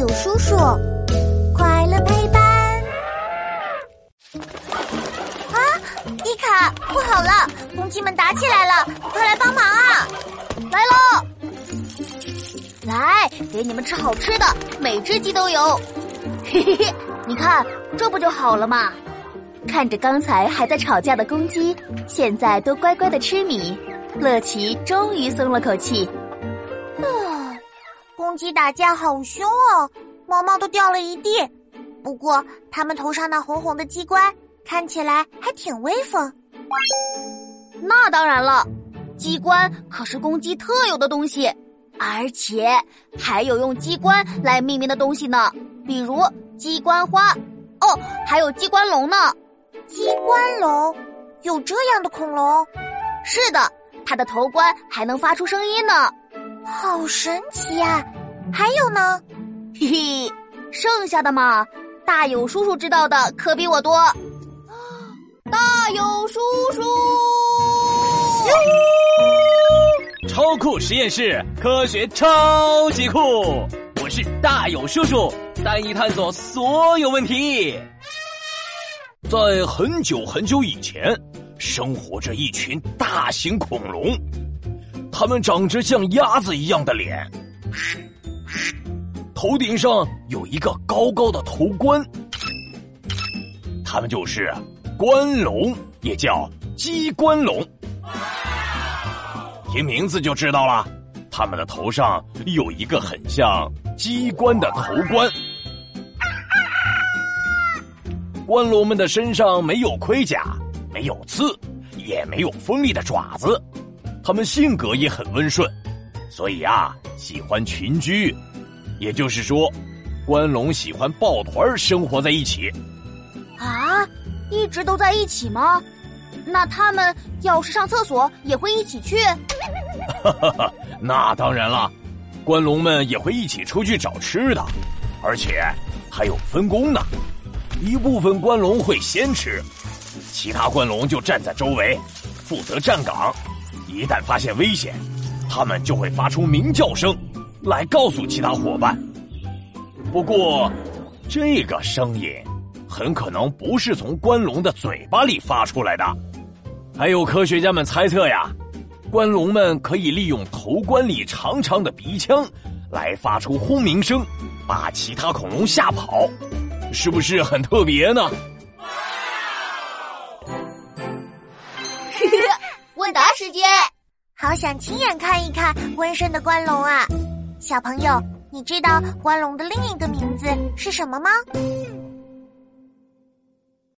有叔叔，快乐陪伴。啊，伊卡，不好了，公鸡们打起来了，快来帮忙啊！来喽！来，给你们吃好吃的，每只鸡都有。嘿嘿嘿，你看，这不就好了吗？看着刚才还在吵架的公鸡，现在都乖乖的吃米，乐奇终于松了口气。啊，公鸡打架好凶哦，毛毛都掉了一地。不过它们头上那红红的鸡冠看起来还挺威风。那当然了，鸡冠可是公鸡特有的东西，而且还有用鸡冠来命名的东西呢，比如鸡冠花。哦，还有鸡冠龙呢。鸡冠龙，有这样的恐龙？是的，它的头冠还能发出声音呢，好神奇呀！还有呢？嘿嘿，剩下的嘛，大有叔叔知道的可比我多。大有叔叔，超酷实验室，科学超级酷！我是大有叔叔，带你探索所有问题。在很久很久以前，生活着一群大型恐龙，它们长着像鸭子一样的脸，头顶上有一个高高的头冠，它们就是关龙，也叫鸡冠龙。听名字就知道了，它们的头上有一个很像鸡冠的头冠。冠龙们的身上没有盔甲，没有刺，也没有锋利的爪子。它们性格也很温顺，所以啊，喜欢群居。也就是说，关龙喜欢抱团生活在一起。啊，一直都在一起吗？那他们要是上厕所也会一起去？哈哈哈，那当然了，关龙们也会一起出去找吃的，而且还有分工呢。一部分关龙会先吃，其他关龙就站在周围，负责站岗。一旦发现危险，他们就会发出鸣叫声，来告诉其他伙伴。不过，这个声音很可能不是从关龙的嘴巴里发出来的。还有科学家们猜测呀，关龙们可以利用头冠里长长的鼻腔，来发出轰鸣声，把其他恐龙吓跑。是不是很特别呢？问答时间，好想亲眼看一看温顺的关龙啊！小朋友，你知道关龙的另一个名字是什么吗？